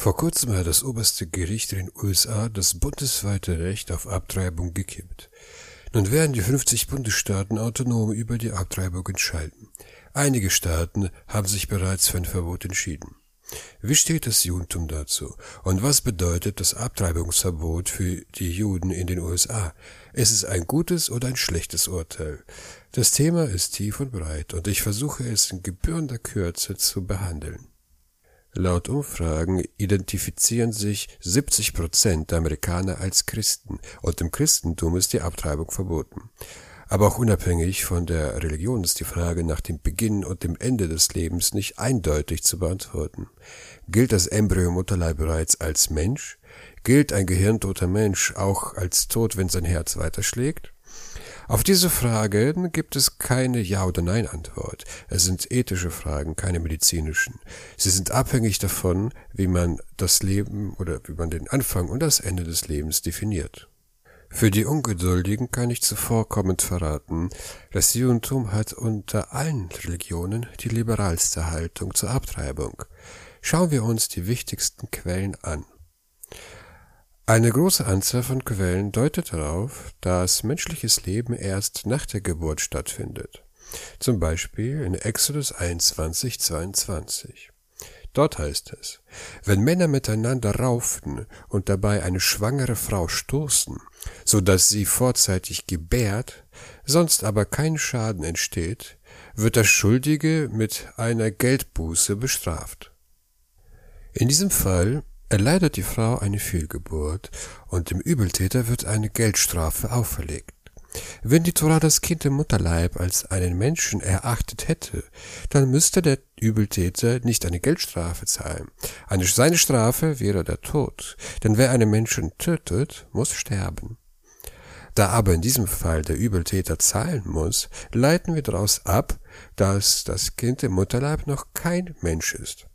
Vor kurzem hat das oberste Gericht in den USA das bundesweite Recht auf Abtreibung gekippt. Nun werden die 50 Bundesstaaten autonom über die Abtreibung entscheiden. Einige Staaten haben sich bereits für ein Verbot entschieden. Wie steht das Judentum dazu? Und was bedeutet das Abtreibungsverbot für die Juden in den USA? Ist es ein gutes oder ein schlechtes Urteil? Das Thema ist tief und breit und ich versuche es in gebührender Kürze zu behandeln. Laut Umfragen identifizieren sich 70 Prozent der Amerikaner als Christen und im Christentum ist die Abtreibung verboten. Aber auch unabhängig von der Religion ist die Frage nach dem Beginn und dem Ende des Lebens nicht eindeutig zu beantworten. Gilt das Embryo im Mutterleib bereits als Mensch? Gilt ein gehirntoter Mensch auch als tot, wenn sein Herz weiterschlägt? Auf diese Fragen gibt es keine Ja- oder Nein-Antwort. Es sind ethische Fragen, keine medizinischen. Sie sind abhängig davon, wie man das Leben oder wie man den Anfang und das Ende des Lebens definiert. Für die Ungeduldigen kann ich zuvorkommend verraten, das Judentum hat unter allen Religionen die liberalste Haltung zur Abtreibung. Schauen wir uns die wichtigsten Quellen an. Eine große Anzahl von Quellen deutet darauf, dass menschliches Leben erst nach der Geburt stattfindet. Zum Beispiel in Exodus 21, 22. Dort heißt es, wenn Männer miteinander rauften und dabei eine schwangere Frau stoßen, so dass sie vorzeitig gebärt, sonst aber kein Schaden entsteht, wird der Schuldige mit einer Geldbuße bestraft. In diesem Fall erleidet die Frau eine Fehlgeburt und dem Übeltäter wird eine Geldstrafe auferlegt. Wenn die Tora das Kind im Mutterleib als einen Menschen erachtet hätte, dann müsste der Übeltäter nicht eine Geldstrafe zahlen. Eine, seine Strafe wäre der Tod, denn wer einen Menschen tötet, muss sterben. Da aber in diesem Fall der Übeltäter zahlen muss, leiten wir daraus ab, dass das Kind im Mutterleib noch kein Mensch ist.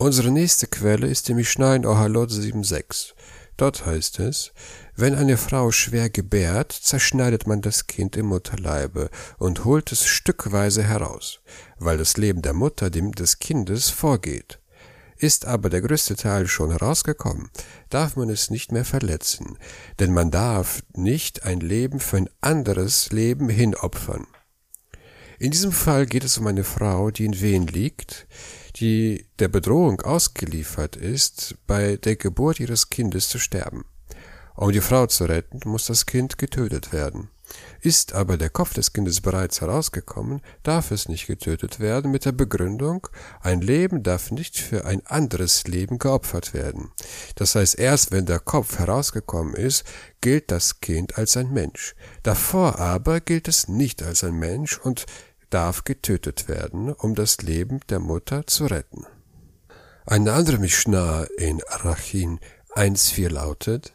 Unsere nächste Quelle ist die Mishnah in Ohalot 7.6. Dort heißt es, wenn eine Frau schwer gebärt, zerschneidet man das Kind im Mutterleibe und holt es stückweise heraus, weil das Leben der Mutter dem des Kindes vorgeht. Ist aber der größte Teil schon herausgekommen, darf man es nicht mehr verletzen, denn man darf nicht ein Leben für ein anderes Leben hinopfern. In diesem Fall geht es um eine Frau, die in Wehen liegt, die der Bedrohung ausgeliefert ist, bei der Geburt ihres Kindes zu sterben. Um die Frau zu retten, muss das Kind getötet werden. Ist aber der Kopf des Kindes bereits herausgekommen, darf es nicht getötet werden mit der Begründung, ein Leben darf nicht für ein anderes Leben geopfert werden. Das heißt, erst wenn der Kopf herausgekommen ist, gilt das Kind als ein Mensch. Davor aber gilt es nicht als ein Mensch und darf getötet werden, um das Leben der Mutter zu retten. Eine andere Mishnah in Arachin 1.4 lautet,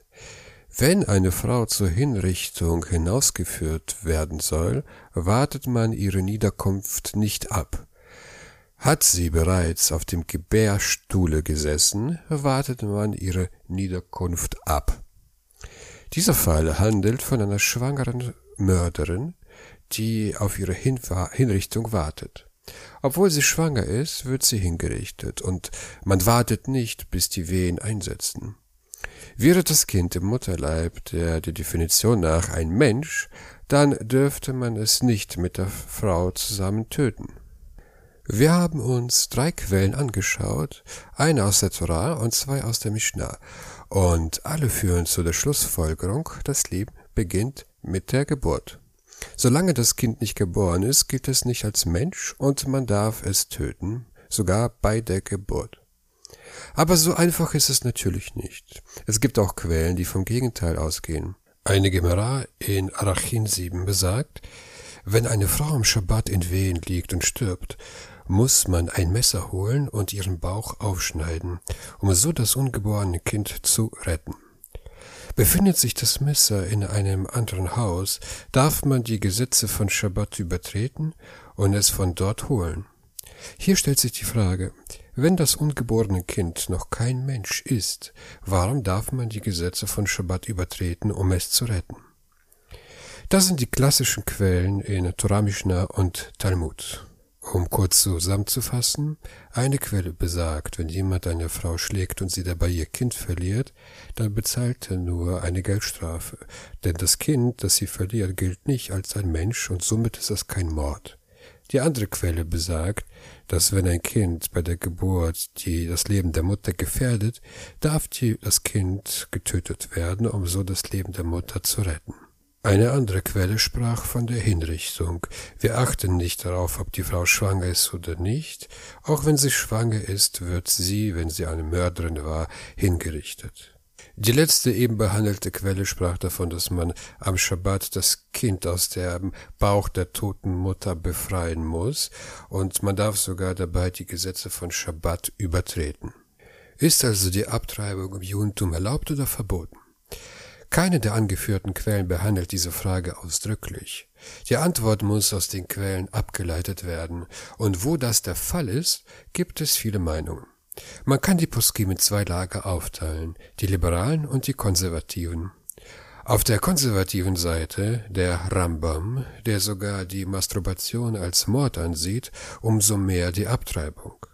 wenn eine Frau zur Hinrichtung hinausgeführt werden soll, wartet man ihre Niederkunft nicht ab. Hat sie bereits auf dem Gebärstuhle gesessen, wartet man ihre Niederkunft ab. Dieser Fall handelt von einer schwangeren Mörderin, die auf ihre Hinrichtung wartet. Obwohl sie schwanger ist, wird sie hingerichtet und man wartet nicht, bis die Wehen einsetzen. Wäre das Kind im Mutterleib der, der Definition nach ein Mensch, dann dürfte man es nicht mit der Frau zusammen töten. Wir haben uns drei Quellen angeschaut, eine aus der Torah und zwei aus der Mishnah, und alle führen zu der Schlussfolgerung, das Leben beginnt mit der Geburt. Solange das Kind nicht geboren ist, gilt es nicht als Mensch und man darf es töten, sogar bei der Geburt. Aber so einfach ist es natürlich nicht. Es gibt auch Quellen, die vom Gegenteil ausgehen. Eine Gemara in Arachin 7 besagt, wenn eine Frau am Schabbat in Wehen liegt und stirbt, muss man ein Messer holen und ihren Bauch aufschneiden, um so das ungeborene Kind zu retten. Befindet sich das Messer in einem anderen Haus, darf man die Gesetze von Schabbat übertreten und es von dort holen. Hier stellt sich die Frage, wenn das ungeborene Kind noch kein Mensch ist, warum darf man die Gesetze von Schabbat übertreten, um es zu retten? Das sind die klassischen Quellen in Torah Mishnah und Talmud. Um kurz zusammenzufassen, eine Quelle besagt, wenn jemand eine Frau schlägt und sie dabei ihr Kind verliert, dann bezahlt er nur eine Geldstrafe, denn das Kind, das sie verliert, gilt nicht als ein Mensch und somit ist das kein Mord. Die andere Quelle besagt, dass wenn ein Kind bei der Geburt die das Leben der Mutter gefährdet, darf die, das Kind getötet werden, um so das Leben der Mutter zu retten. Eine andere Quelle sprach von der Hinrichtung. Wir achten nicht darauf, ob die Frau schwanger ist oder nicht. Auch wenn sie schwanger ist, wird sie, wenn sie eine Mörderin war, hingerichtet. Die letzte eben behandelte Quelle sprach davon, dass man am Schabbat das Kind aus dem Bauch der toten Mutter befreien muss, und man darf sogar dabei die Gesetze von Schabbat übertreten. Ist also die Abtreibung im Judentum erlaubt oder verboten? Keine der angeführten Quellen behandelt diese Frage ausdrücklich. Die Antwort muss aus den Quellen abgeleitet werden, und wo das der Fall ist, gibt es viele Meinungen. Man kann die Poskim in zwei Lager aufteilen, die Liberalen und die Konservativen. Auf der konservativen Seite der Rambam, der sogar die Masturbation als Mord ansieht, umso mehr die Abtreibung.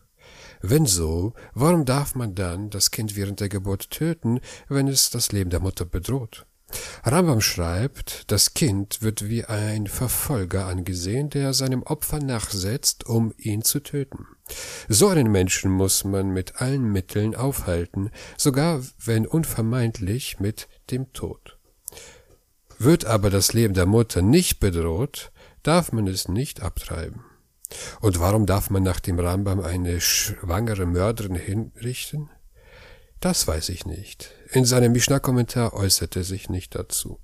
Wenn so, warum darf man dann das Kind während der Geburt töten, wenn es das Leben der Mutter bedroht? Rambam schreibt, das Kind wird wie ein Verfolger angesehen, der seinem Opfer nachsetzt, um ihn zu töten. So einen Menschen muss man mit allen Mitteln aufhalten, sogar wenn unvermeidlich mit dem Tod. Wird aber das Leben der Mutter nicht bedroht, darf man es nicht abtreiben. Und warum darf man nach dem Rambam eine schwangere Mörderin hinrichten? Das weiß ich nicht. In seinem Mishnah-Kommentar äußert er sich nicht dazu.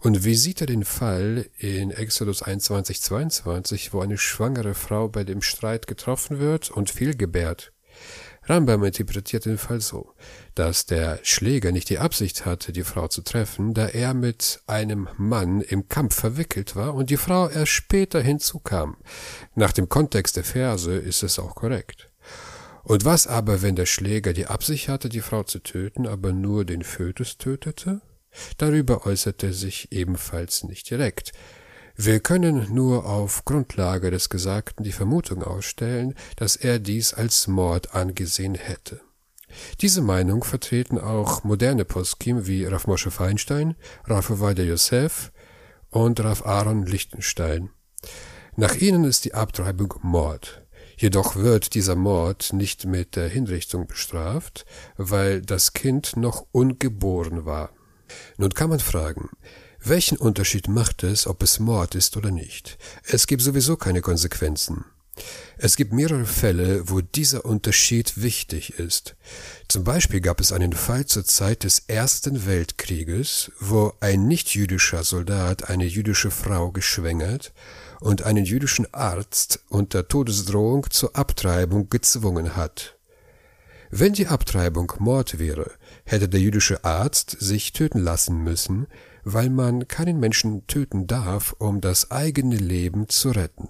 Und wie sieht er den Fall in Exodus 21, 22, wo eine schwangere Frau bei dem Streit getroffen wird und fehlgebärt? Rambam interpretiert den Fall so, dass der Schläger nicht die Absicht hatte, die Frau zu treffen, da er mit einem Mann im Kampf verwickelt war und die Frau erst später hinzukam. Nach dem Kontext der Verse ist es auch korrekt. Und was aber, wenn der Schläger die Absicht hatte, die Frau zu töten, aber nur den Fötus tötete? Darüber äußerte er sich ebenfalls nicht direkt. Wir können nur auf Grundlage des Gesagten die Vermutung ausstellen, dass er dies als Mord angesehen hätte. Diese Meinung vertreten auch moderne Poskim wie Rav Moshe Feinstein, Rav Ovadia Yosef und Rav Aaron Lichtenstein. Nach ihnen ist die Abtreibung Mord. Jedoch wird dieser Mord nicht mit der Hinrichtung bestraft, weil das Kind noch ungeboren war. Nun kann man fragen, welchen Unterschied macht es, ob es Mord ist oder nicht? Es gibt sowieso keine Konsequenzen. Es gibt mehrere Fälle, wo dieser Unterschied wichtig ist. Zum Beispiel gab es einen Fall zur Zeit des Ersten Weltkrieges, wo ein nichtjüdischer Soldat eine jüdische Frau geschwängert und einen jüdischen Arzt unter Todesdrohung zur Abtreibung gezwungen hat. Wenn die Abtreibung Mord wäre, hätte der jüdische Arzt sich töten lassen müssen, weil man keinen Menschen töten darf, um das eigene Leben zu retten.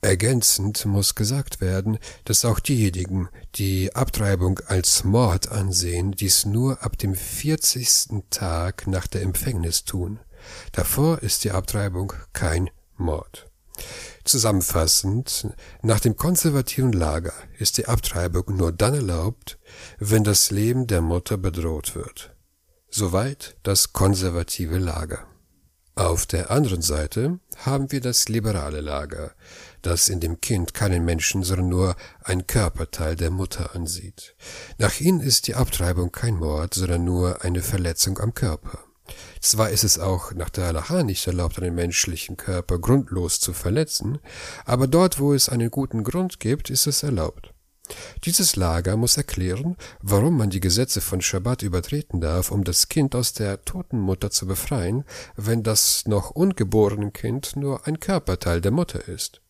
Ergänzend muss gesagt werden, dass auch diejenigen, die Abtreibung als Mord ansehen, dies nur ab dem vierzigsten Tag nach der Empfängnis tun. Davor ist die Abtreibung kein Mord. Zusammenfassend, nach dem konservativen Lager ist die Abtreibung nur dann erlaubt, wenn das Leben der Mutter bedroht wird. Soweit das konservative Lager. Auf der anderen Seite haben wir das liberale Lager, das in dem Kind keinen Menschen, sondern nur ein Körperteil der Mutter ansieht. Nach ihnen ist die Abtreibung kein Mord, sondern nur eine Verletzung am Körper. Zwar ist es auch nach der Halacha nicht erlaubt, einen menschlichen Körper grundlos zu verletzen, aber dort, wo es einen guten Grund gibt, ist es erlaubt. Dieses Lager muss erklären, warum man die Gesetze von Schabbat übertreten darf, um das Kind aus der toten Mutter zu befreien, wenn das noch ungeborene Kind nur ein Körperteil der Mutter ist.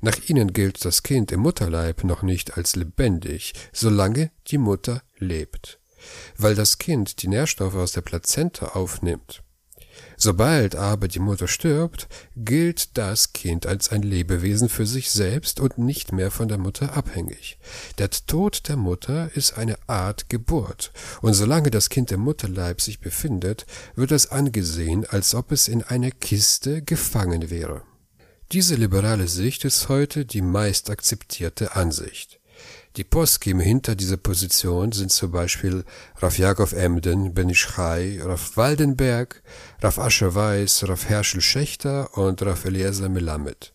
Nach ihnen gilt das Kind im Mutterleib noch nicht als lebendig, solange die Mutter lebt weil das Kind die Nährstoffe aus der Plazenta aufnimmt. Sobald aber die Mutter stirbt, gilt das Kind als ein Lebewesen für sich selbst und nicht mehr von der Mutter abhängig. Der Tod der Mutter ist eine Art Geburt, und solange das Kind im Mutterleib sich befindet, wird es angesehen, als ob es in einer Kiste gefangen wäre. Diese liberale Sicht ist heute die meist akzeptierte Ansicht. Die Poskim hinter dieser Position sind zum Beispiel Rav Jakob Emden, Ben Ischchai, Rav Waldenberg, Rav Ascher Weiß, Rav Herschel Schächter und Rav Eliezer Melamed.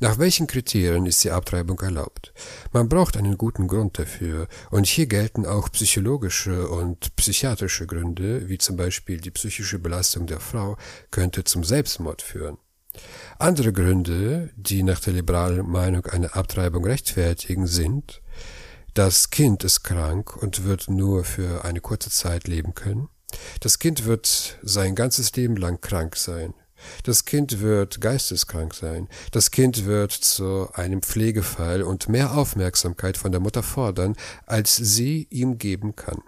Nach welchen Kriterien ist die Abtreibung erlaubt? Man braucht einen guten Grund dafür, und hier gelten auch psychologische und psychiatrische Gründe, wie zum Beispiel die psychische Belastung der Frau könnte zum Selbstmord führen. Andere Gründe, die nach der liberalen Meinung eine Abtreibung rechtfertigen, sind, das Kind ist krank und wird nur für eine kurze Zeit leben können. Das Kind wird sein ganzes Leben lang krank sein. Das Kind wird geisteskrank sein. Das Kind wird zu einem Pflegefall und mehr Aufmerksamkeit von der Mutter fordern, als sie ihm geben kann.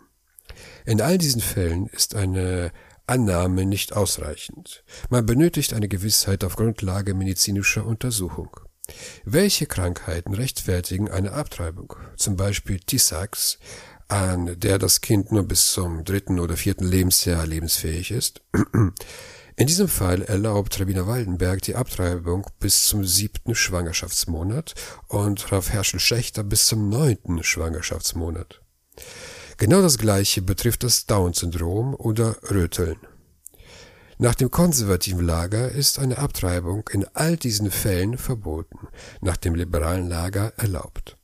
In all diesen Fällen ist eine Annahme nicht ausreichend. Man benötigt eine Gewissheit auf Grundlage medizinischer Untersuchung. Welche Krankheiten rechtfertigen eine Abtreibung? Zum Beispiel Tissax, an der das Kind nur bis zum dritten oder vierten Lebensjahr lebensfähig ist. In diesem Fall erlaubt Rabbiner Waldenberg die Abtreibung bis zum siebten Schwangerschaftsmonat und Rav Herschel Schächter bis zum neunten Schwangerschaftsmonat. Genau das gleiche betrifft das Down-Syndrom oder Röteln. Nach dem konservativen Lager ist eine Abtreibung in all diesen Fällen verboten, nach dem liberalen Lager erlaubt.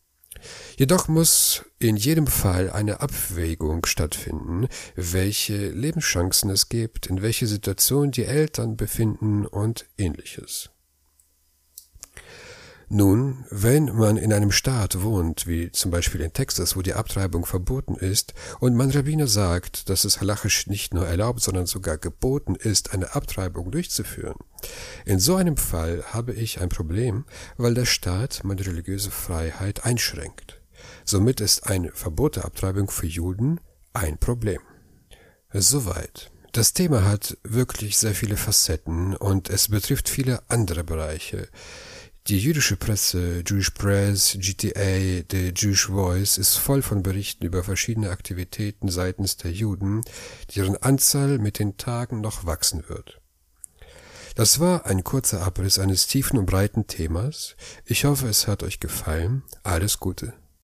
Jedoch muss in jedem Fall eine Abwägung stattfinden, welche Lebenschancen es gibt, in welche Situation die Eltern befinden und ähnliches. Nun, wenn man in einem Staat wohnt, wie zum Beispiel in Texas, wo die Abtreibung verboten ist, und mein Rabbiner sagt, dass es halachisch nicht nur erlaubt, sondern sogar geboten ist, eine Abtreibung durchzuführen, in so einem Fall habe ich ein Problem, weil der Staat meine religiöse Freiheit einschränkt. Somit ist eine Verbot der Abtreibung für Juden ein Problem. Soweit. Das Thema hat wirklich sehr viele Facetten und es betrifft viele andere Bereiche. Die jüdische Presse, Jewish Press, GTA, The Jewish Voice ist voll von Berichten über verschiedene Aktivitäten seitens der Juden, deren Anzahl mit den Tagen noch wachsen wird. Das war ein kurzer Abriss eines tiefen und breiten Themas. Ich hoffe, es hat euch gefallen. Alles Gute.